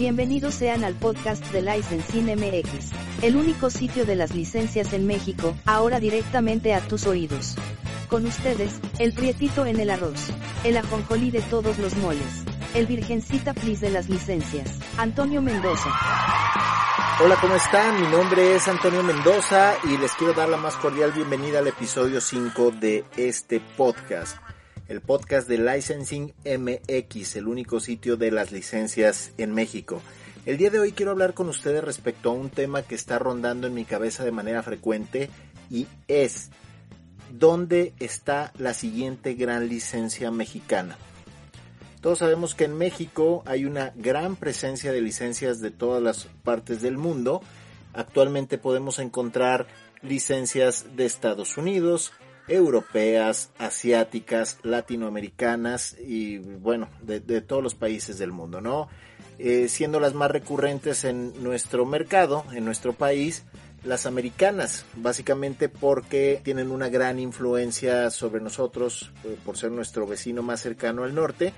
Bienvenidos sean al podcast de Licensing MX, el único sitio de las licencias en México, ahora directamente a tus oídos. Con ustedes, el prietito en el arroz, el ajonjolí de todos los moles, el virgencita plis de las licencias, Antonio Mendoza. Hola, ¿cómo están? Mi nombre es Antonio Mendoza y les quiero dar la más cordial bienvenida al episodio 5 de este podcast. El podcast de Licensing MX, el único sitio de las licencias en México. El día de hoy quiero hablar con ustedes respecto a un tema que está rondando en mi cabeza de manera frecuente y es ¿dónde está la siguiente gran licencia mexicana? Todos sabemos que en México hay una gran presencia de licencias de todas las partes del mundo. Actualmente podemos encontrar licencias de Estados Unidos, europeas, asiáticas, latinoamericanas y bueno, de, todos los países del mundo, ¿no? Eh, siendo las más recurrentes en nuestro mercado, en nuestro país, las americanas, básicamente porque tienen una gran influencia sobre nosotros eh, por ser nuestro vecino más cercano al norte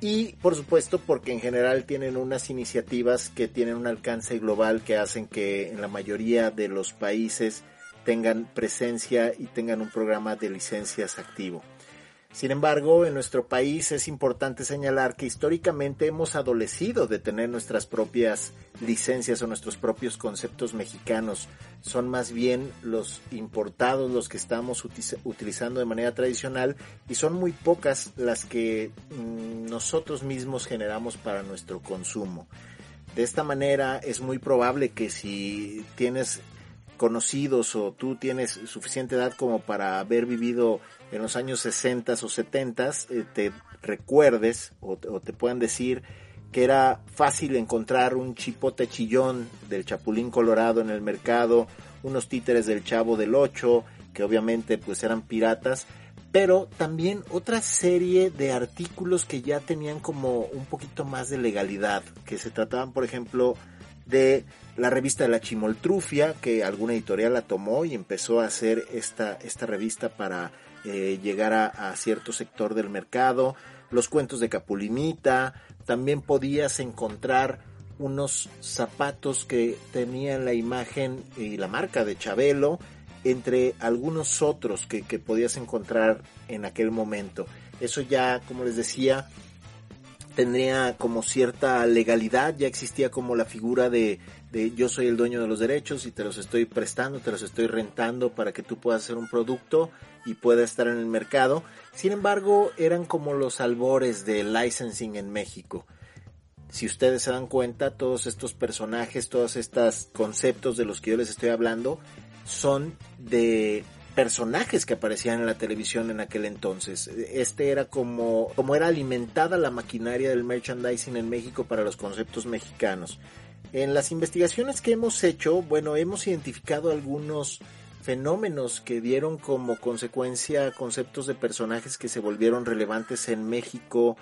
y por supuesto porque en general tienen unas iniciativas que tienen un alcance global que hacen que en la mayoría de los países tengan presencia y tengan un programa de licencias activo. Sin embargo, en nuestro país es importante señalar que históricamente hemos adolecido de tener nuestras propias licencias o nuestros propios conceptos mexicanos. Son más bien los importados los que estamos utilizando de manera tradicional y son muy pocas las que mm, nosotros mismos generamos para nuestro consumo. De esta manera es muy probable que si tienes conocidos o tú tienes suficiente edad como para haber vivido en los años 60 o 70, eh, te recuerdes o, te puedan decir que era fácil encontrar un chipote chillón del Chapulín Colorado en el mercado, unos títeres del Chavo del 8, que obviamente pues eran piratas, pero también otra serie de artículos que ya tenían como un poquito más de legalidad, que se trataban por ejemplo de la revista de la Chimoltrufia, que alguna editorial la tomó y empezó a hacer esta, esta revista para eh, llegar a, cierto sector del mercado, los cuentos de Capulimita, también podías encontrar unos zapatos que tenían la imagen y la marca de Chabelo, entre algunos otros que, que podías encontrar en aquel momento. Eso ya, como les decía, tendría como cierta legalidad, ya existía como la figura de, de, yo soy el dueño de los derechos y te los estoy prestando, te los estoy rentando para que tú puedas hacer un producto y pueda estar en el mercado. Sin embargo, eran como los albores del licensing en México. Si ustedes se dan cuenta, todos estos personajes, todos estos conceptos de los que yo les estoy hablando, son de personajes que aparecían en la televisión en aquel entonces. Este era como, como era alimentada la maquinaria del merchandising en México para los conceptos mexicanos. En las investigaciones que hemos hecho, bueno, hemos identificado algunos fenómenos que dieron como consecuencia conceptos de personajes que se volvieron relevantes en México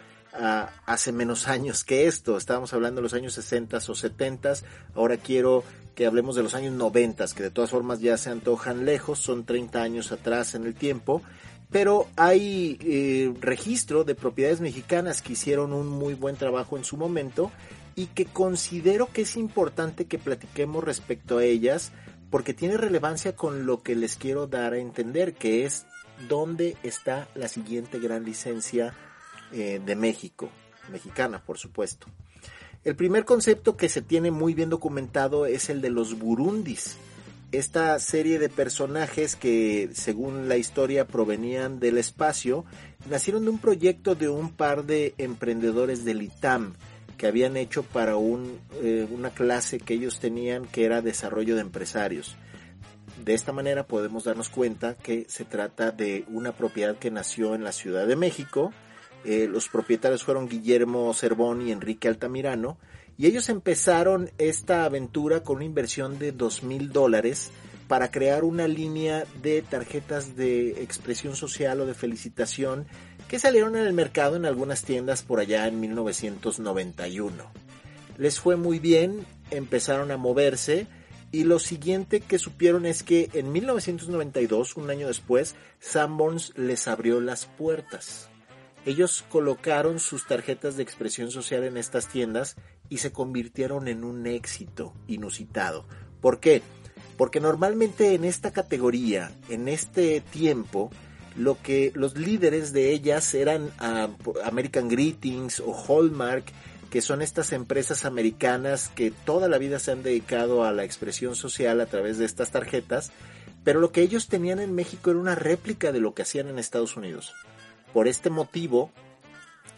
hace menos años que esto. Estábamos hablando de los años 60 o 70. Ahora quiero que hablemos de los años 90, que de todas formas ya se antojan lejos, son 30 años atrás en el tiempo. Pero hay eh, registro de propiedades mexicanas que hicieron un muy buen trabajo en su momento y que considero que es importante que platiquemos respecto a ellas porque tiene relevancia con lo que les quiero dar a entender, que es dónde está la siguiente gran licencia eh, de México, mexicana por supuesto. El primer concepto que se tiene muy bien documentado es el de los burundis. Esta serie de personajes que, según la historia, provenían del espacio, nacieron de un proyecto de un par de emprendedores del ITAM que habían hecho para un, eh, una clase que ellos tenían que era desarrollo de empresarios. De esta manera podemos darnos cuenta que se trata de una propiedad que nació en la Ciudad de México, eh, los propietarios fueron Guillermo Cervón y Enrique Altamirano. Y ellos empezaron esta aventura con una inversión de dos mil dólares para crear una línea de tarjetas de expresión social o de felicitación que salieron en el mercado en algunas tiendas por allá en 1991. Les fue muy bien, empezaron a moverse y lo siguiente que supieron es que en 1992, un año después, Sanborns les abrió las puertas ellos colocaron sus tarjetas de expresión social en estas tiendas y se convirtieron en un éxito inusitado. ¿Por qué? Porque normalmente en esta categoría, en este tiempo, lo que los líderes de ellas eran ah, American Greetings o Hallmark, que son estas empresas americanas que toda la vida se han dedicado a la expresión social a través de estas tarjetas, pero lo que ellos tenían en México era una réplica de lo que hacían en Estados Unidos. Por este motivo,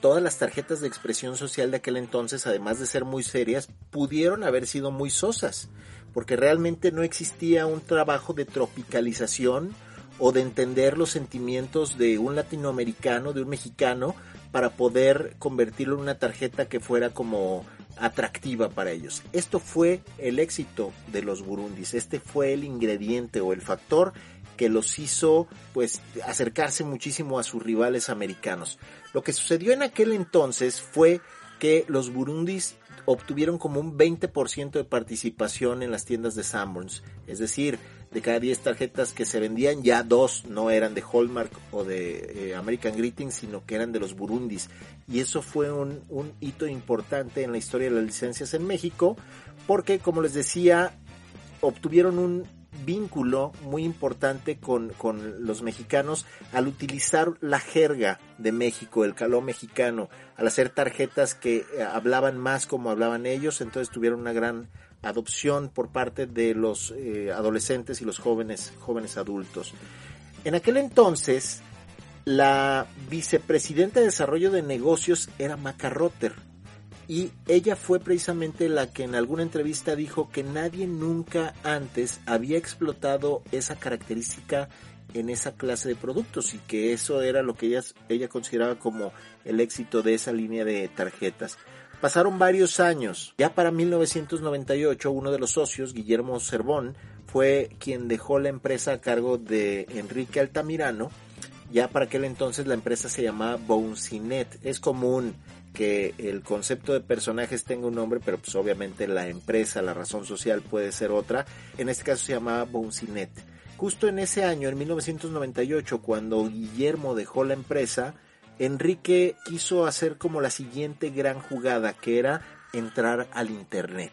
todas las tarjetas de expresión social de aquel entonces, además de ser muy serias, pudieron haber sido muy sosas, porque realmente no existía un trabajo de tropicalización o de entender los sentimientos de un latinoamericano, de un mexicano, para poder convertirlo en una tarjeta que fuera como atractiva para ellos. Esto fue el éxito de los burundis, este fue el ingrediente o el factor que los hizo pues acercarse muchísimo a sus rivales americanos. Lo que sucedió en aquel entonces fue que los burundis obtuvieron como un 20% de participación en las tiendas de Sanborns. Es decir, de cada 10 tarjetas que se vendían, ya dos no eran de Hallmark o de eh, American Greetings, sino que eran de los burundis. Y eso fue un, un hito importante en la historia de las licencias en México, porque como les decía, obtuvieron un vínculo muy importante con, los mexicanos al utilizar la jerga de México, el caló mexicano, al hacer tarjetas que eh, hablaban más como hablaban ellos, entonces tuvieron una gran adopción por parte de los eh, adolescentes y los jóvenes, jóvenes adultos. En aquel entonces, la vicepresidenta de desarrollo de negocios era Macarrotter y ella fue precisamente la que en alguna entrevista dijo que nadie nunca antes había explotado esa característica en esa clase de productos y que eso era lo que ella, ella consideraba como el éxito de esa línea de tarjetas. Pasaron varios años. Ya para 1998 uno de los socios, Guillermo Cervón, fue quien dejó la empresa a cargo de Enrique Altamirano. Ya para aquel entonces la empresa se llamaba Bouncinet. Es común que el concepto de personajes tenga un nombre, pero pues obviamente la empresa, la razón social puede ser otra. En este caso se llamaba Bouncinet. Justo en ese año, en 1998, cuando Guillermo dejó la empresa, Enrique quiso hacer como la siguiente gran jugada, que era entrar al Internet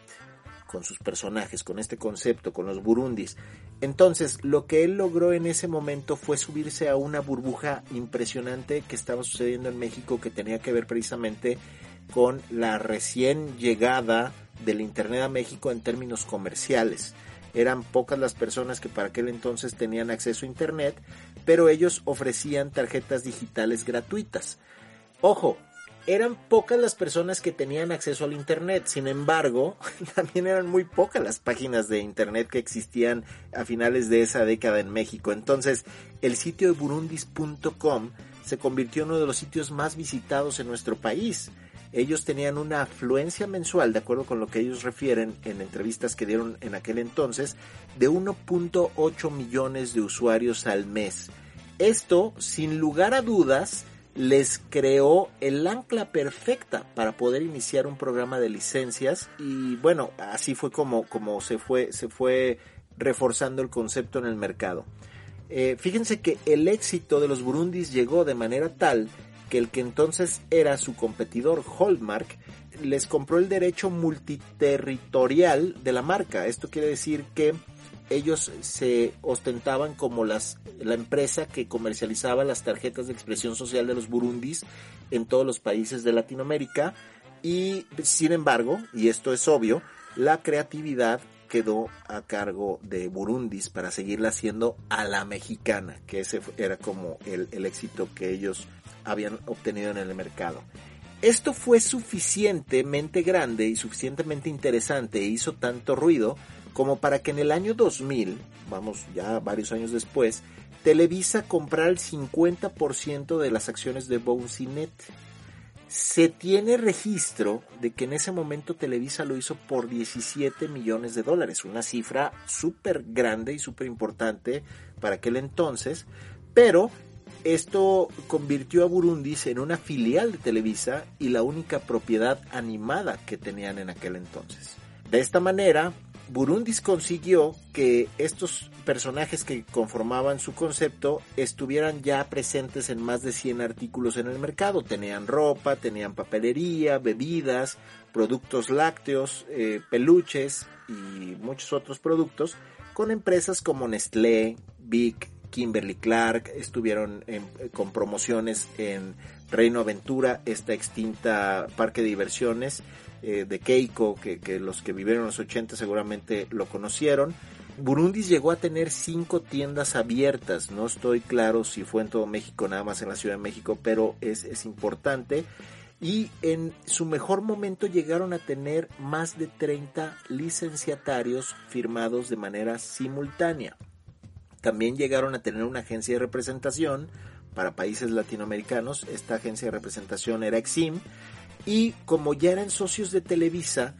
con sus personajes, con este concepto, con los burundis. Entonces, lo que él logró en ese momento fue subirse a una burbuja impresionante que estaba sucediendo en México que tenía que ver precisamente con la recién llegada del Internet a México en términos comerciales. Eran pocas las personas que para aquel entonces tenían acceso a Internet, pero ellos ofrecían tarjetas digitales gratuitas. Ojo, eran pocas las personas que tenían acceso al Internet. Sin embargo, también eran muy pocas las páginas de Internet que existían a finales de esa década en México. Entonces, el sitio de burundis.com se convirtió en uno de los sitios más visitados en nuestro país. Ellos tenían una afluencia mensual, de acuerdo con lo que ellos refieren en entrevistas que dieron en aquel entonces, de 1.8 millones de usuarios al mes. Esto, sin lugar a dudas, les creó el ancla perfecta para poder iniciar un programa de licencias y bueno, así fue como, como se, fue, se fue reforzando el concepto en el mercado. Eh, fíjense que el éxito de los burundis llegó de manera tal que el que entonces era su competidor Hallmark les compró el derecho multiterritorial de la marca. Esto quiere decir que ellos se ostentaban como las, la empresa que comercializaba las tarjetas de expresión social de los burundis en todos los países de Latinoamérica y sin embargo, y esto es obvio, la creatividad quedó a cargo de Burundis para seguirla haciendo a la mexicana, que ese era como el, el éxito que ellos habían obtenido en el mercado. Esto fue suficientemente grande y suficientemente interesante e hizo tanto ruido como para que en el año 2000, vamos ya varios años después, Televisa comprara el 50% de las acciones de Bouncinet. Se tiene registro de que en ese momento Televisa lo hizo por 17 millones de dólares, una cifra súper grande y súper importante para aquel entonces, pero esto convirtió a Burundis en una filial de Televisa y la única propiedad animada que tenían en aquel entonces. De esta manera, Burundis consiguió que estos personajes que conformaban su concepto estuvieran ya presentes en más de 100 artículos en el mercado. Tenían ropa, tenían papelería, bebidas, productos lácteos, eh, peluches y muchos otros productos con empresas como Nestlé, Big, Kimberly Clark, estuvieron con promociones en Reino Aventura, esta extinta parque de diversiones eh, de Keiko, que, que, los que vivieron en los 80 seguramente lo conocieron. Burundis llegó a tener cinco tiendas abiertas, no estoy claro si fue en todo México, nada más en la Ciudad de México, pero es, es importante. Y en su mejor momento llegaron a tener más de 30 licenciatarios firmados de manera simultánea. También llegaron a tener una agencia de representación para países latinoamericanos. Esta agencia de representación era Exim. Y como ya eran socios de Televisa,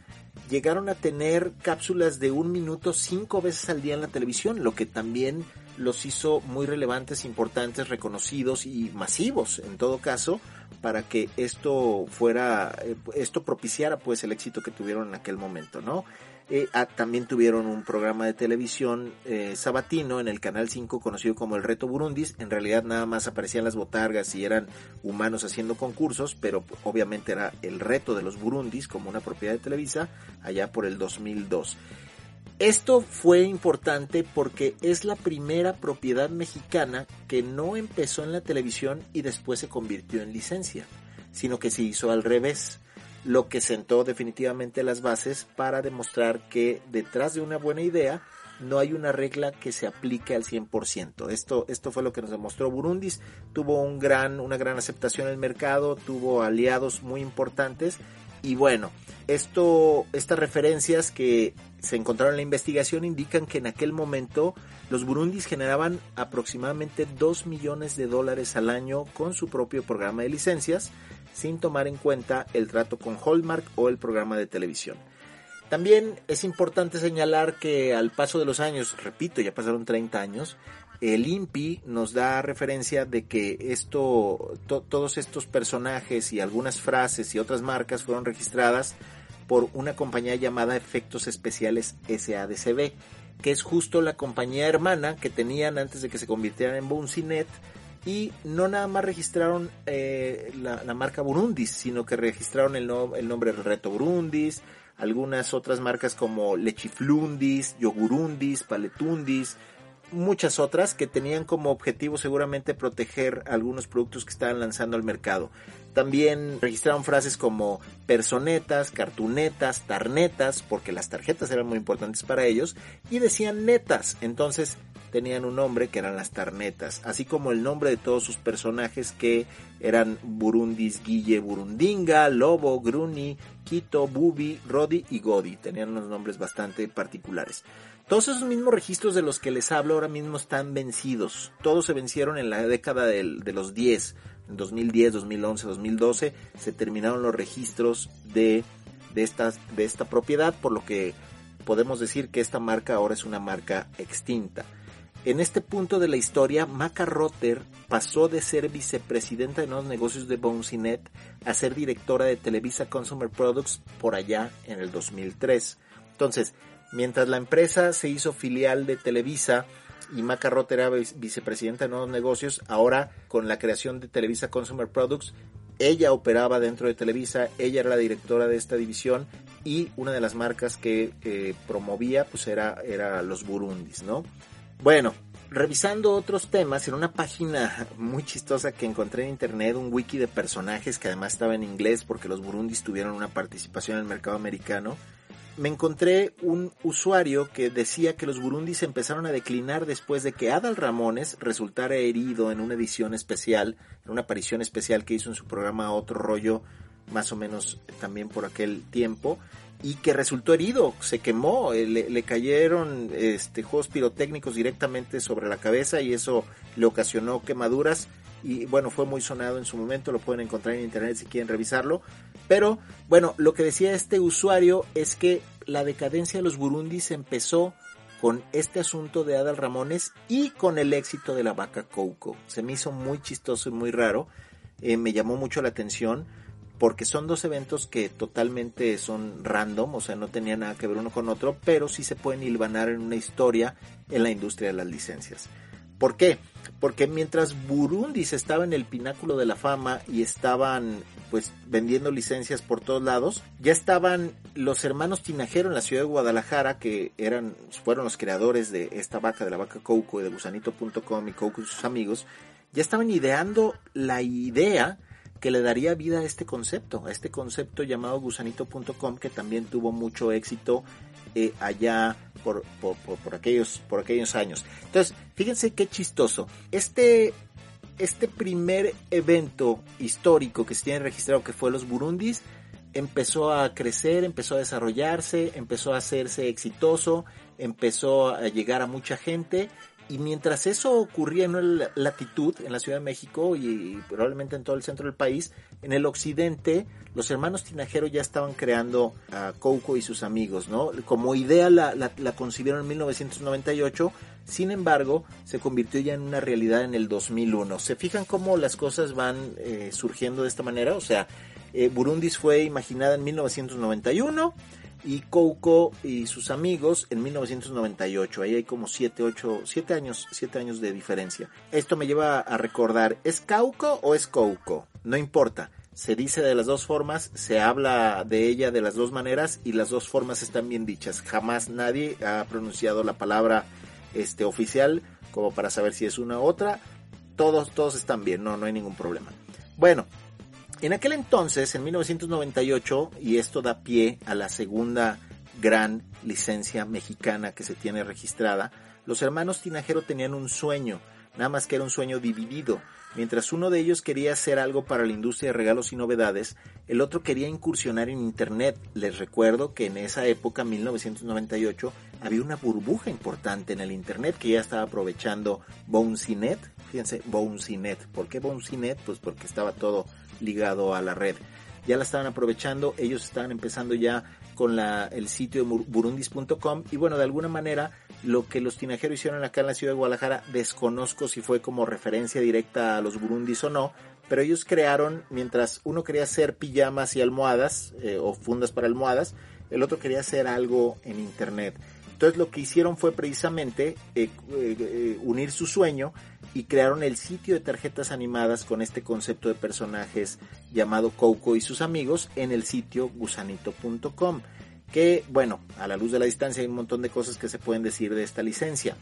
llegaron a tener cápsulas de un minuto cinco veces al día en la televisión, lo que también los hizo muy relevantes, importantes, reconocidos y masivos en todo caso para que esto fuera, eh, esto propiciara pues el éxito que tuvieron en aquel momento, ¿no? Eh, ah, también tuvieron un programa de televisión eh, sabatino en el Canal 5 conocido como El Reto Burundis. En realidad nada más aparecían las botargas y eran humanos haciendo concursos, pero obviamente era el reto de los Burundis como una propiedad de Televisa allá por el 2002. Esto fue importante porque es la primera propiedad mexicana que no empezó en la televisión y después se convirtió en licencia, sino que se hizo al revés lo que sentó definitivamente las bases para demostrar que detrás de una buena idea no hay una regla que se aplique al 100%. Esto, esto fue lo que nos demostró Burundis. Tuvo un gran, una gran aceptación en el mercado, tuvo aliados muy importantes y bueno, esto, estas referencias que se encontraron en la investigación indican que en aquel momento los burundis generaban aproximadamente 2 millones de dólares al año con su propio programa de licencias sin tomar en cuenta el trato con Hallmark o el programa de televisión. También es importante señalar que al paso de los años, repito, ya pasaron 30 años, el INPI nos da referencia de que esto, todos estos personajes y algunas frases y otras marcas fueron registradas por una compañía llamada Efectos Especiales SADCB, que es justo la compañía hermana que tenían antes de que se convirtieran en Bouncynet y no nada más registraron eh, la, marca Burundis, sino que registraron el, el nombre Reto Burundis, algunas otras marcas como Lechiflundis, Yogurundis, Paletundis, muchas otras que tenían como objetivo seguramente proteger algunos productos que estaban lanzando al mercado. También registraron frases como personetas, cartunetas, tarnetas, porque las tarjetas eran muy importantes para ellos, y decían netas. Entonces tenían un nombre que eran las Tarnetas, así como el nombre de todos sus personajes que eran Burundis, Guille, Burundinga, Lobo, Gruni, Quito, Bubi, Rodi y Godi. Tenían unos nombres bastante particulares. Todos esos mismos registros de los que les hablo ahora mismo están vencidos. Todos se vencieron en la década de los 10. En 2010, 2011, 2012 se terminaron los registros de, de, estas, de esta propiedad, por lo que podemos decir que esta marca ahora es una marca extinta. En este punto de la historia, Maca Rotter pasó de ser vicepresidenta de nuevos negocios de Bouncynet a ser directora de Televisa Consumer Products por allá en el 2003. Entonces, mientras la empresa se hizo filial de Televisa y Maca Rotter era vicepresidenta de nuevos negocios, ahora con la creación de Televisa Consumer Products, ella operaba dentro de Televisa, ella era la directora de esta división y una de las marcas que eh, promovía pues era, era los Burundis, ¿no? Bueno, revisando otros temas, en una página muy chistosa que encontré en internet, un wiki de personajes que además estaba en inglés porque los burundis tuvieron una participación en el mercado americano, me encontré un usuario que decía que los burundis empezaron a declinar después de que Adal Ramones resultara herido en una edición especial, en una aparición especial que hizo en su programa Otro Rollo, más o menos también por aquel tiempo, y que resultó herido, se quemó, eh, le, cayeron este, juegos pirotécnicos directamente sobre la cabeza y eso le ocasionó quemaduras y bueno, fue muy sonado en su momento, lo pueden encontrar en internet si quieren revisarlo, pero bueno, lo que decía este usuario es que la decadencia de los burundis empezó con este asunto de Adal Ramones y con el éxito de la vaca Coco. Se me hizo muy chistoso y muy raro, eh, me llamó mucho la atención porque son dos eventos que totalmente son random, o sea, no tenían nada que ver uno con otro, pero sí se pueden hilvanar en una historia en la industria de las licencias. ¿Por qué? Porque mientras Burundi estaba en el pináculo de la fama y estaban pues vendiendo licencias por todos lados, ya estaban los hermanos Tinajero en la ciudad de Guadalajara, que eran, fueron los creadores de esta vaca, de la vaca Coco y de gusanito.com y Coco y sus amigos, ya estaban ideando la idea que le daría vida a este concepto, a este concepto llamado gusanito.com que también tuvo mucho éxito eh, allá por, por, aquellos, por aquellos años. Entonces, fíjense qué chistoso. Este, este primer evento histórico que se tiene registrado que fue los Burundis, empezó a crecer, empezó a desarrollarse, empezó a hacerse exitoso, empezó a llegar a mucha gente y mientras eso ocurría en una latitud, en la Ciudad de México y, probablemente en todo el centro del país, en el occidente, los hermanos Tinajero ya estaban creando a Coco y sus amigos, ¿no? Como idea la, la, concibieron en 1998, sin embargo, se convirtió ya en una realidad en el 2001. ¿Se fijan cómo las cosas van eh, surgiendo de esta manera? O sea, eh, Burundis fue imaginada en 1991 y Coco y sus amigos en 1998. Ahí hay como 7, 8, 7 años, 7 años de diferencia. Esto me lleva a recordar, ¿es Cauco o es Coco? No importa. Se dice de las dos formas, se habla de ella de las dos maneras y las dos formas están bien dichas. Jamás nadie ha pronunciado la palabra este oficial como para saber si es una u otra. Todos todos están bien, no no hay ningún problema. Bueno, en aquel entonces, en 1998, y esto da pie a la segunda gran licencia mexicana que se tiene registrada, los hermanos Tinajero tenían un sueño, nada más que era un sueño dividido. Mientras uno de ellos quería hacer algo para la industria de regalos y novedades, el otro quería incursionar en Internet. Les recuerdo que en esa época, 1998, había una burbuja importante en el Internet que ya estaba aprovechando Bouncynet. Fíjense, Bouncynet. ¿Por qué Bouncynet? Pues porque estaba todo ligado a la red. Ya la estaban aprovechando, ellos estaban empezando ya con el sitio de burundis.com y bueno, de alguna manera lo que los tinajeros hicieron acá en la ciudad de Guadalajara, desconozco si fue como referencia directa a los burundis o no, pero ellos crearon, mientras uno quería hacer pijamas y almohadas eh, o fundas para almohadas, el otro quería hacer algo en internet. Entonces lo que hicieron fue precisamente eh, eh, unir su sueño y crearon el sitio de tarjetas animadas con este concepto de personajes llamado Coco y sus amigos en el sitio gusanito.com. Que bueno, a la luz de la distancia hay un montón de cosas que se pueden decir de esta licencia.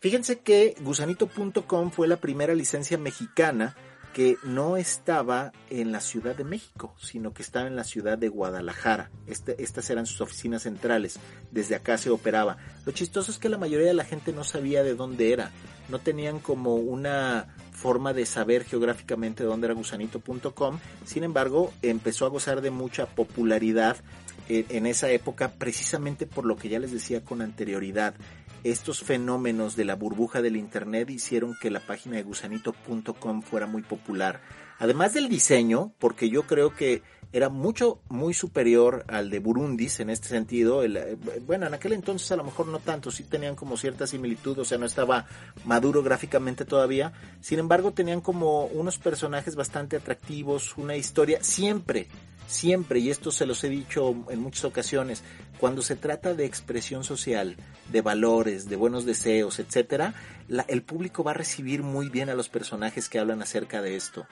Fíjense que gusanito.com fue la primera licencia mexicana que no estaba en la Ciudad de México, sino que estaba en la ciudad de Guadalajara. Este, estas eran sus oficinas centrales. Desde acá se operaba. Lo chistoso es que la mayoría de la gente no sabía de dónde era. No tenían como una forma de saber geográficamente dónde era gusanito.com. Sin embargo, empezó a gozar de mucha popularidad en esa época precisamente por lo que ya les decía con anterioridad estos fenómenos de la burbuja del Internet hicieron que la página de gusanito.com fuera muy popular. Además del diseño, porque yo creo que era mucho, muy superior al de Burundis en este sentido. Eh, bueno, en aquel entonces a lo mejor no tanto, sí tenían como cierta similitud, o sea, no estaba maduro gráficamente todavía. Sin embargo, tenían como unos personajes bastante atractivos, una historia, siempre siempre, y esto se los he dicho en muchas ocasiones, cuando se trata de expresión social, de valores, de buenos deseos, etcétera, el público va a recibir muy bien a los personajes que hablan acerca de esto.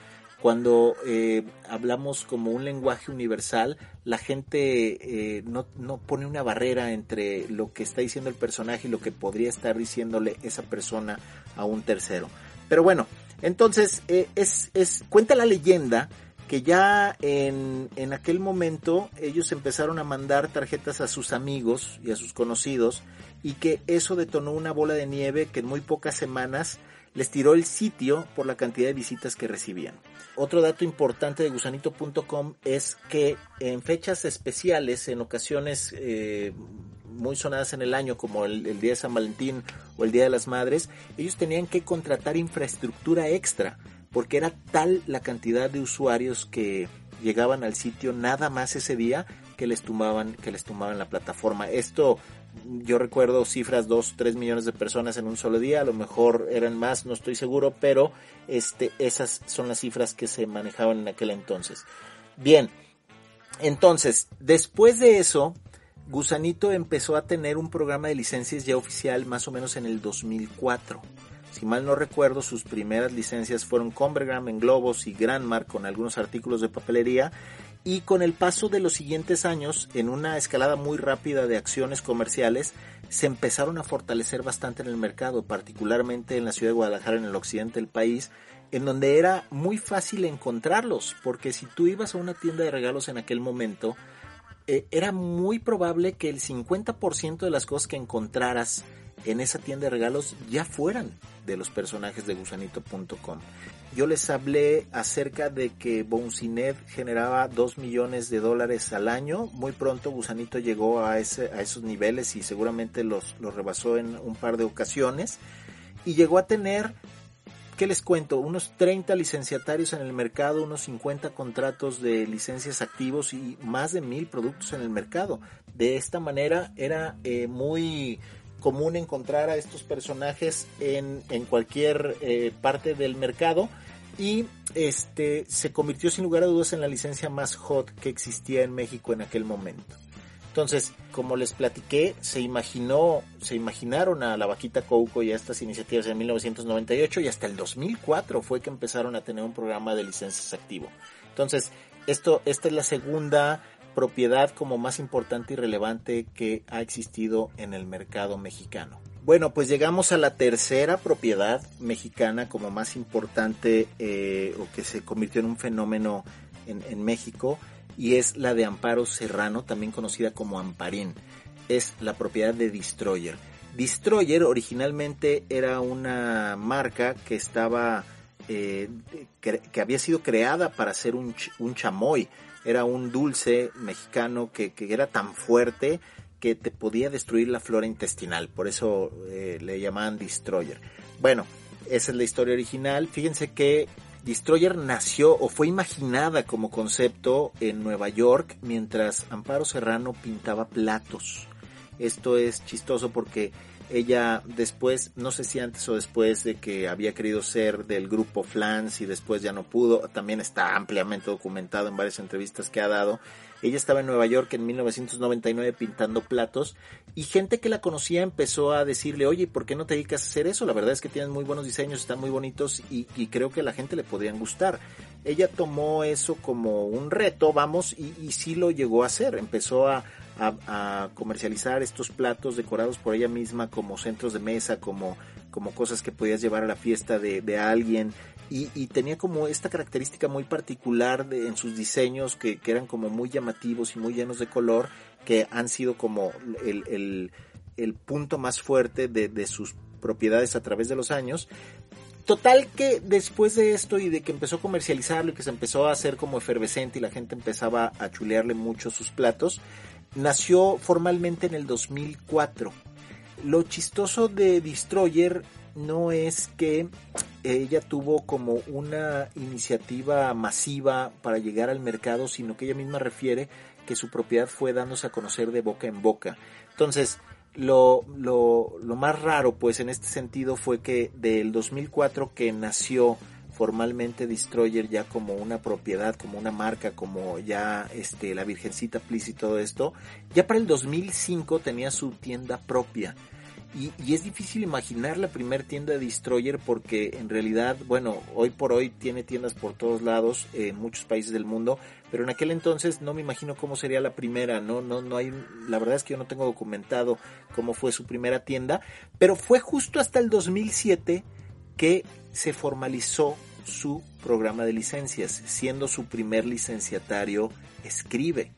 Cuando eh, hablamos como un lenguaje universal, la gente eh, no, no pone una barrera entre lo que está diciendo el personaje y lo que podría estar diciéndole esa persona a un tercero. Pero bueno, entonces eh, es, es, cuenta la leyenda que ya en, en aquel momento ellos empezaron a mandar tarjetas a sus amigos y a sus conocidos y que eso detonó una bola de nieve que en muy pocas semanas les tiró el sitio por la cantidad de visitas que recibían. Otro dato importante de gusanito.com es que en fechas especiales, en ocasiones eh, muy sonadas en el año, como el, Día de San Valentín o el Día de las Madres, ellos tenían que contratar infraestructura extra porque era tal la cantidad de usuarios que llegaban al sitio nada más ese día que les tumbaban, que les la plataforma. Esto yo recuerdo cifras 2, 3 millones de personas en un solo día, a lo mejor eran más, no estoy seguro, pero este, esas son las cifras que se manejaban en aquel entonces. Bien, entonces, después de eso, Gusanito empezó a tener un programa de licencias ya oficial más o menos en el 2004. Si mal no recuerdo, sus primeras licencias fueron Combergram en globos y Granmar con algunos artículos de papelería. Y con el paso de los siguientes años, en una escalada muy rápida de acciones comerciales, se empezaron a fortalecer bastante en el mercado, particularmente en la ciudad de Guadalajara, en el occidente del país, en donde era muy fácil encontrarlos, porque si tú ibas a una tienda de regalos en aquel momento, eh, era muy probable que el 50% de las cosas que encontraras en esa tienda de regalos ya fueran de los personajes de gusanito.com. Yo les hablé acerca de que Bouncined generaba 2 millones de dólares al año. Muy pronto Gusanito llegó a, ese, a esos niveles y seguramente los, los rebasó en un par de ocasiones. Y llegó a tener ¿qué les cuento? Unos 30 licenciatarios en el mercado, unos 50 contratos de licencias activos y más de mil productos en el mercado. De esta manera era eh, muy común encontrar a estos personajes en, cualquier eh, parte del mercado y este se convirtió sin lugar a dudas en la licencia más hot que existía en México en aquel momento. Entonces, como les platiqué, se imaginó, se imaginaron a la vaquita Coco y a estas iniciativas en 1998 y hasta el 2004 fue que empezaron a tener un programa de licencias activo. Entonces, esto, esta es la segunda propiedad como más importante y relevante que ha existido en el mercado mexicano. Bueno, pues llegamos a la tercera propiedad mexicana como más importante eh, o que se convirtió en un fenómeno en, México y es la de Amparo Serrano, también conocida como Amparín. Es la propiedad de Destroyer. Destroyer originalmente era una marca que estaba eh, que, había sido creada para hacer un, chamoy. Era un dulce mexicano que, era tan fuerte que te podía destruir la flora intestinal. Por eso eh, le llamaban Destroyer. Bueno, esa es la historia original. Fíjense que Destroyer nació o fue imaginada como concepto en Nueva York mientras Amparo Serrano pintaba platos. Esto es chistoso porque ella después, no sé si antes o después de que había querido ser del grupo Flans y después ya no pudo, también está ampliamente documentado en varias entrevistas que ha dado, ella estaba en Nueva York en 1999 pintando platos y gente que la conocía empezó a decirle, oye, ¿por qué no te dedicas a hacer eso? La verdad es que tienen muy buenos diseños, están muy bonitos y, creo que a la gente le podrían gustar. Ella tomó eso como un reto, vamos, y sí lo llegó a hacer. Empezó a, a, comercializar estos platos decorados por ella misma como centros de mesa, como, como cosas que podías llevar a la fiesta de, de alguien. Y, tenía como esta característica muy particular de, en sus diseños que, eran como muy llamativos y muy llenos de color, que han sido como el, el, el punto más fuerte de, de sus propiedades a través de los años. Total que después de esto y de que empezó a comercializarlo y que se empezó a hacer como efervescente y la gente empezaba a chulearle mucho sus platos, nació formalmente en el 2004. Lo chistoso de Destroyer no es que ella tuvo como una iniciativa masiva para llegar al mercado, sino que ella misma refiere que su propiedad fue dándose a conocer de boca en boca. Entonces, lo, lo, lo más raro, pues en este sentido, fue que del 2004 que nació formalmente Destroyer ya como una propiedad, como una marca, como ya este la Virgencita Please y todo esto, ya para el 2005 tenía su tienda propia. Y, es difícil imaginar la primera tienda de Destroyer porque en realidad, bueno, hoy por hoy tiene tiendas por todos lados en muchos países del mundo, pero en aquel entonces no me imagino cómo sería la primera, no, no, no hay, la verdad es que yo no tengo documentado cómo fue su primera tienda, pero fue justo hasta el 2007 que se formalizó su programa de licencias, siendo su primer licenciatario escribe.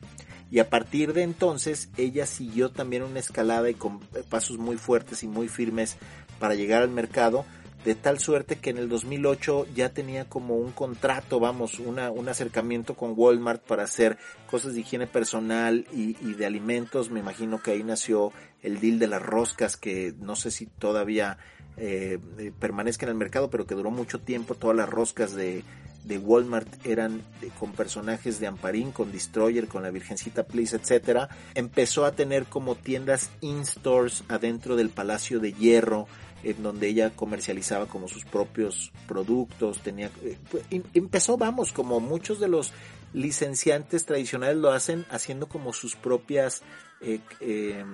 Y a partir de entonces ella siguió también una escalada y con pasos muy fuertes y muy firmes para llegar al mercado, de tal suerte que en el 2008 ya tenía como un contrato, vamos, una, un acercamiento con Walmart para hacer cosas de higiene personal y, y de alimentos. Me imagino que ahí nació el deal de las roscas, que no sé si todavía eh, eh, permanezca en el mercado, pero que duró mucho tiempo. Todas las roscas de, de Walmart eran con personajes de Amparín, con Destroyer, con la Virgencita Please, etcétera. Empezó a tener como tiendas in-stores adentro del Palacio de Hierro, en donde ella comercializaba como sus propios productos, tenía eh, pues, em, empezó vamos como muchos de los licenciantes tradicionales lo hacen haciendo como sus propias eh, eh,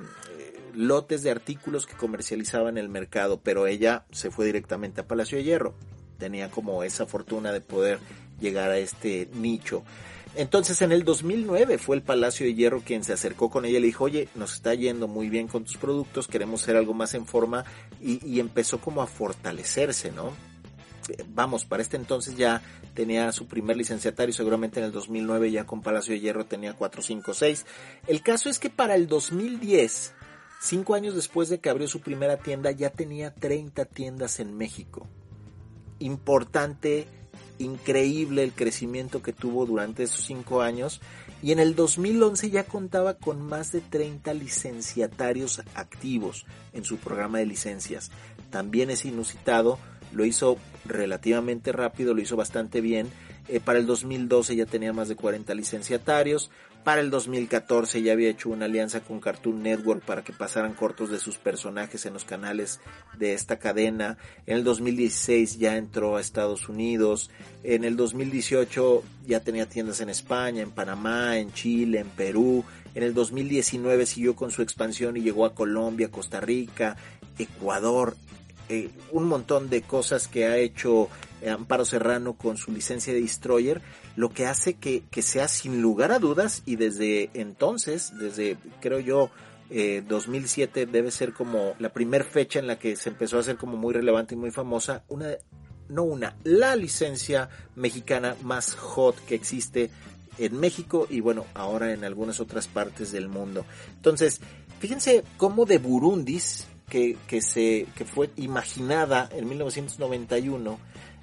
lotes de artículos que comercializaban en el mercado, pero ella se fue directamente a Palacio de Hierro. Tenía como esa fortuna de poder llegar a este nicho. Entonces en el 2009 fue el Palacio de Hierro quien se acercó con ella y le dijo, oye, nos está yendo muy bien con tus productos, queremos hacer algo más en forma y, y empezó como a fortalecerse, ¿no? Vamos, para este entonces ya tenía su primer licenciatario, seguramente en el 2009 ya con Palacio de Hierro tenía 4, 5, 6. El caso es que para el 2010, cinco años después de que abrió su primera tienda, ya tenía 30 tiendas en México. Importante, increíble el crecimiento que tuvo durante esos cinco años. Y en el 2011 ya contaba con más de 30 licenciatarios activos en su programa de licencias. También es inusitado lo hizo relativamente rápido, lo hizo bastante bien. Eh, para el 2012 ya tenía más de 40 licenciatarios. Para el 2014 ya había hecho una alianza con Cartoon Network para que pasaran cortos de sus personajes en los canales de esta cadena. En el 2016 ya entró a Estados Unidos. En el 2018 ya tenía tiendas en España, en Panamá, en Chile, en Perú. En el 2019 siguió con su expansión y llegó a Colombia, Costa Rica, Ecuador, eh, un montón de cosas que ha hecho eh, Amparo Serrano con su licencia de Destroyer, lo que hace que, sea sin lugar a dudas y desde entonces, desde creo yo 2007 eh, debe ser como la primera fecha en la que se empezó a hacer como muy relevante y muy famosa, una, no una, la licencia mexicana más hot que existe en México y bueno, ahora en algunas otras partes del mundo. Entonces, fíjense cómo de Burundis que, se, que fue imaginada en 1991,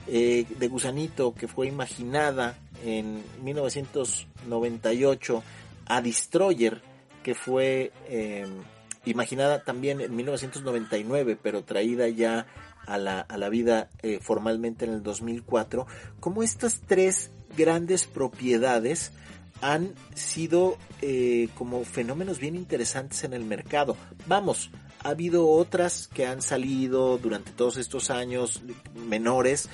eh, de Gusanito, que fue imaginada en 1998, a Destroyer, que fue eh, imaginada también en 1999, pero traída ya a la, a la vida eh, formalmente en el 2004, como estas tres grandes propiedades han sido como fenómenos bien interesantes en el mercado. Vamos, ha habido otras que han salido durante todos estos años menores,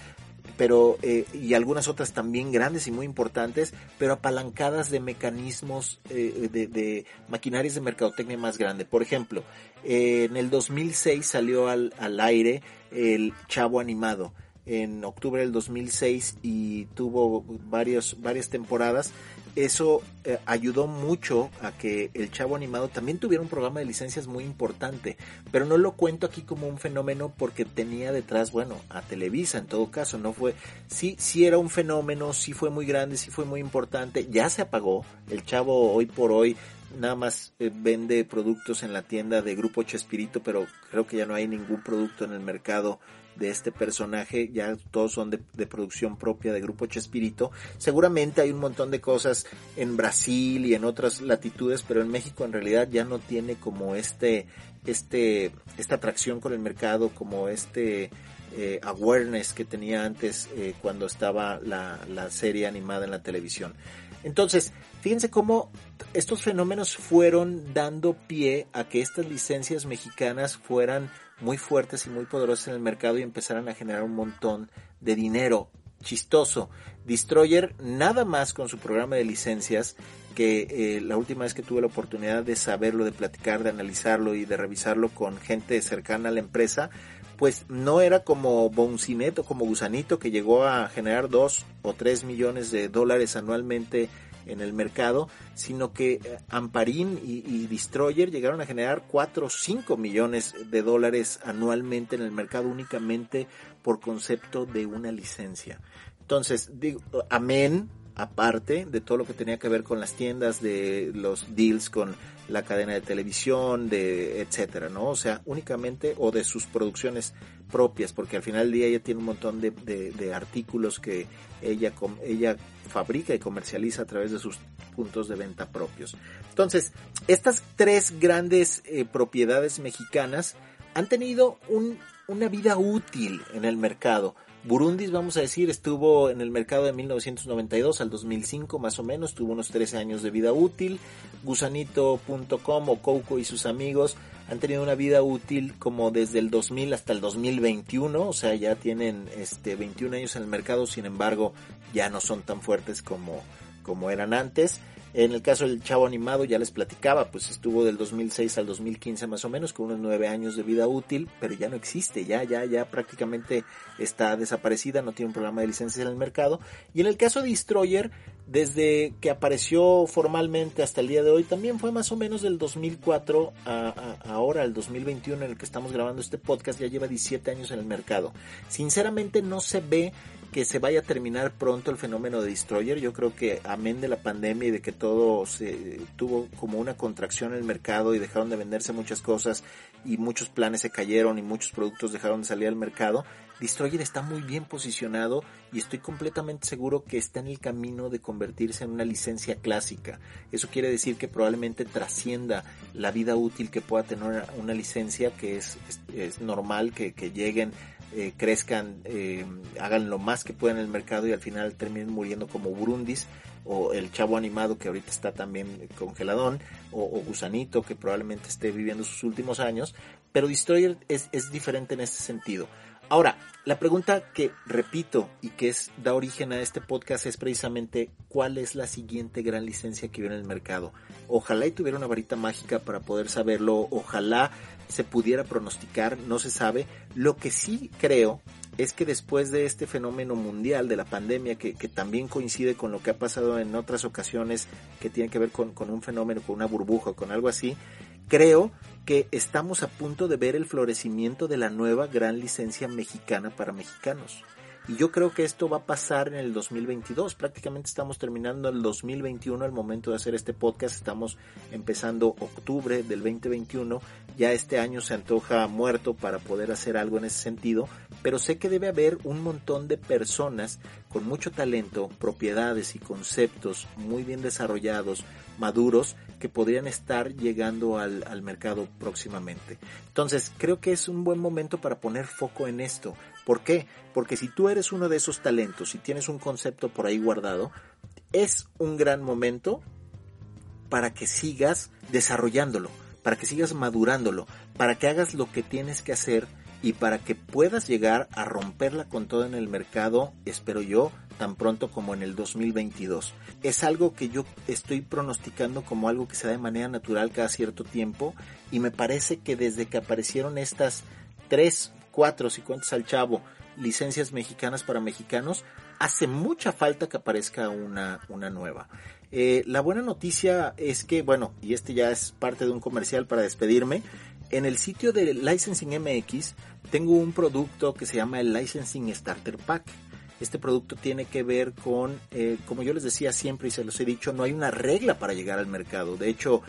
pero eh, y algunas otras también grandes y muy importantes, pero apalancadas de mecanismos eh, de, maquinarias de mercadotecnia más grande. Por ejemplo, en el 2006 salió al, al aire el Chavo Animado en octubre del 2006 y tuvo varios, varias temporadas eso eh, ayudó mucho a que el Chavo Animado también tuviera un programa de licencias muy importante, pero no lo cuento aquí como un fenómeno porque tenía detrás, bueno, a Televisa en todo caso, no fue, sí, sí era un fenómeno, sí fue muy grande, sí fue muy importante, ya se apagó, el Chavo hoy por hoy nada más eh, vende productos en la tienda de Grupo Chespirito, pero creo que ya no hay ningún producto en el mercado de este personaje, ya todos son de, producción propia de Grupo Chespirito. Seguramente hay un montón de cosas en Brasil y en otras latitudes, pero en México en realidad ya no tiene como este, este, esta atracción con el mercado, como este eh, awareness que tenía antes eh, cuando estaba la, la serie animada en la televisión. Entonces, fíjense cómo estos fenómenos fueron dando pie a que estas licencias mexicanas fueran muy fuertes y muy poderosas en el mercado y empezaron a generar un montón de dinero. Chistoso. Destroyer nada más con su programa de licencias que eh, la última vez que tuve la oportunidad de saberlo, de platicar, de analizarlo y de revisarlo con gente cercana a la empresa, pues no era como Boncinet o como Gusanito que llegó a generar dos o tres millones de dólares anualmente en el mercado, sino que eh, Amparín y, Destroyer llegaron a generar 4 o 5 millones de dólares anualmente en el mercado únicamente por concepto de una licencia. Entonces, digo, amén, aparte de todo lo que tenía que ver con las tiendas, de los deals con la cadena de televisión, de etcétera, ¿no? O sea, únicamente o de sus producciones propias, porque al final del día ella tiene un montón de, de, artículos que ella, ella fabrica y comercializa a través de sus puntos de venta propios. Entonces, estas tres grandes eh, propiedades mexicanas han tenido un, una vida útil en el mercado. Burundis, vamos a decir, estuvo en el mercado de 1992 al 2005 más o menos, tuvo unos 13 años de vida útil. Gusanito.com o Coco y sus amigos han tenido una vida útil como desde el 2000 hasta el 2021, o sea, ya tienen este 21 años en el mercado, sin embargo, ya no son tan fuertes como como eran antes. En el caso del Chavo Animado ya les platicaba, pues estuvo del 2006 al 2015 más o menos, con unos nueve años de vida útil, pero ya no existe, ya, ya, ya prácticamente está desaparecida, no tiene un programa de licencias en el mercado. Y en el caso de Destroyer, desde que apareció formalmente hasta el día de hoy, también fue más o menos del 2004 a, a, ahora, el 2021 en el que estamos grabando este podcast, ya lleva 17 años en el mercado. Sinceramente no se ve que se vaya a terminar pronto el fenómeno de Destroyer. Yo creo que amén de la pandemia y de que todo se tuvo como una contracción en el mercado y dejaron de venderse muchas cosas y muchos planes se cayeron y muchos productos dejaron de salir al mercado. Destroyer está muy bien posicionado y estoy completamente seguro que está en el camino de convertirse en una licencia clásica. Eso quiere decir que probablemente trascienda la vida útil que pueda tener una licencia, que es, es, es normal que, que lleguen eh, crezcan, eh, hagan lo más que puedan en el mercado y al final terminen muriendo como Burundis o el chavo animado que ahorita está también congeladón o, o Gusanito que probablemente esté viviendo sus últimos años, pero Destroyer es, diferente en este sentido. Ahora, la pregunta que repito y que da origen a este podcast es precisamente cuál es la siguiente gran licencia que viene en el mercado. Ojalá y tuviera una varita mágica para poder saberlo, ojalá se pudiera pronosticar, no se sabe. Lo que sí creo es que después de este fenómeno mundial de la pandemia, que, que, también coincide con lo que ha pasado en otras ocasiones, que tiene que ver con, con un fenómeno, con una burbuja, con algo así, creo que estamos a punto de ver el florecimiento de la nueva gran licencia mexicana para mexicanos. Y yo creo que esto va a pasar en el 2022. Prácticamente estamos terminando el 2021 al momento de hacer este podcast. Estamos empezando octubre del 2021. Ya este año se antoja muerto para poder hacer algo en ese sentido. Pero sé que debe haber un montón de personas con mucho talento, propiedades y conceptos muy bien desarrollados, maduros, que podrían estar llegando al, al, mercado próximamente. Entonces, creo que es un buen momento para poner foco en esto. ¿Por qué? Porque si tú eres uno de esos talentos y tienes un concepto por ahí guardado, es un gran momento para que sigas desarrollándolo, para que sigas madurándolo, para que hagas lo que tienes que hacer y para que puedas llegar a romperla con todo en el mercado, espero yo, tan pronto como en el 2022. Es algo que yo estoy pronosticando como algo que se da de manera natural cada cierto tiempo y me parece que desde que aparecieron estas tres, cuatro, si cuentas al chavo, licencias mexicanas para mexicanos, hace mucha falta que aparezca una, una nueva. Eh, la buena noticia es que, bueno, y este ya es parte de un comercial para despedirme, en el sitio de Licensing MX tengo un producto que se llama el Licensing Starter Pack. Este producto tiene que ver con, eh, como yo les decía siempre y se los he dicho, no hay una regla para llegar al mercado. De hecho,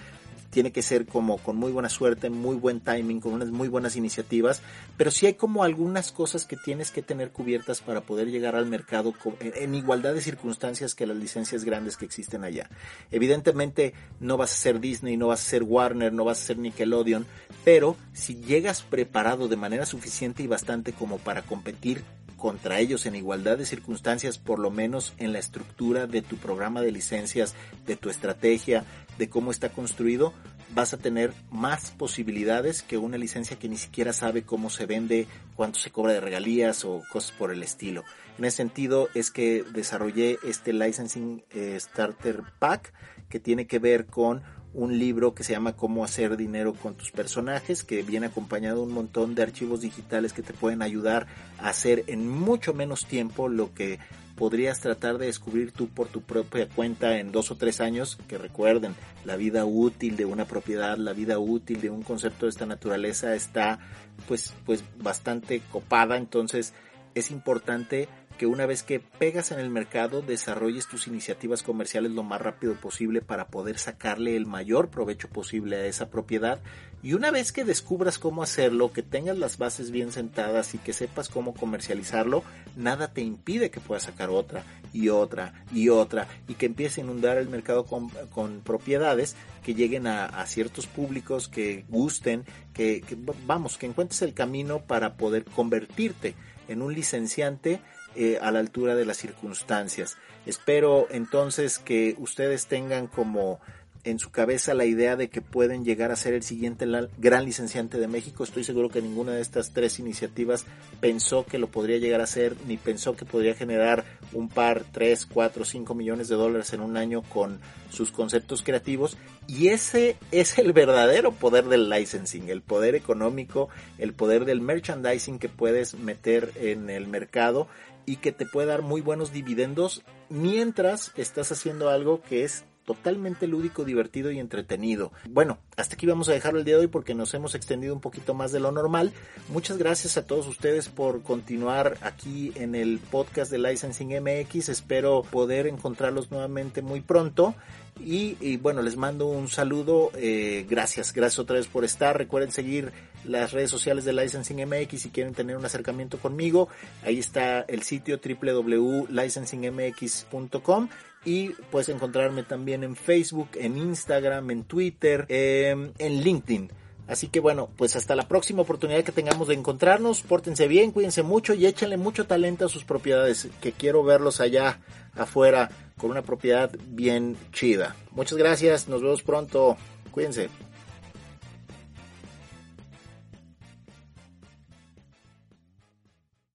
tiene que ser como con muy buena suerte, muy buen timing, con unas muy buenas iniciativas, pero sí hay como algunas cosas que tienes que tener cubiertas para poder llegar al mercado en igualdad de circunstancias que las licencias grandes que existen allá. Evidentemente no vas a ser Disney, no vas a ser Warner, no vas a ser Nickelodeon, pero si llegas preparado de manera suficiente y bastante como para competir contra ellos en igualdad de circunstancias, por lo menos en la estructura de tu programa de licencias, de tu estrategia, de cómo está construido, vas a tener más posibilidades que una licencia que ni siquiera sabe cómo se vende, cuánto se cobra de regalías o cosas por el estilo. En ese sentido es que desarrollé este Licensing eh, Starter Pack que tiene que ver con un libro que se llama Cómo hacer dinero con tus personajes, que viene acompañado de un montón de archivos digitales que te pueden ayudar a hacer en mucho menos tiempo lo que podrías tratar de descubrir tú por tu propia cuenta en dos o tres años, que recuerden, la vida útil de una propiedad, la vida útil de un concepto de esta naturaleza está pues, pues bastante copada, entonces es importante que una vez que pegas en el mercado desarrolles tus iniciativas comerciales lo más rápido posible para poder sacarle el mayor provecho posible a esa propiedad. Y una vez que descubras cómo hacerlo, que tengas las bases bien sentadas y que sepas cómo comercializarlo, nada te impide que puedas sacar otra y otra y otra y que empiece a inundar el mercado con, con propiedades que lleguen a, ciertos públicos que gusten, que vamos, que encuentres el camino para poder convertirte en un licenciante eh, a la altura de las circunstancias. Espero entonces que ustedes tengan como en su cabeza la idea de que pueden llegar a ser el siguiente gran licenciante de México. Estoy seguro que ninguna de estas tres iniciativas pensó que lo podría llegar a ser, ni pensó que podría generar un par, tres, cuatro, cinco millones de dólares en un año con sus conceptos creativos. Y ese es el verdadero poder del licensing, el poder económico, el poder del merchandising que puedes meter en el mercado y que te puede dar muy buenos dividendos mientras estás haciendo algo que es totalmente lúdico, divertido y entretenido. Bueno, hasta aquí vamos a dejarlo el día de hoy porque nos hemos extendido un poquito más de lo normal. Muchas gracias a todos ustedes por continuar aquí en el podcast de Licensing MX. Espero poder encontrarlos nuevamente muy pronto. Y, bueno, les mando un saludo. Eh, gracias, gracias otra vez por estar. Recuerden seguir las redes sociales de Licensing MX si quieren tener un acercamiento conmigo. Ahí está el sitio www.licensingmx.com y puedes encontrarme también en Facebook, en Instagram, en Twitter, em, en LinkedIn. Así que bueno, pues hasta la próxima oportunidad que tengamos de encontrarnos. Pórtense bien, cuídense mucho y échenle mucho talento a sus propiedades, que quiero verlos allá afuera con una propiedad bien chida. Muchas gracias, nos vemos pronto. Cuídense.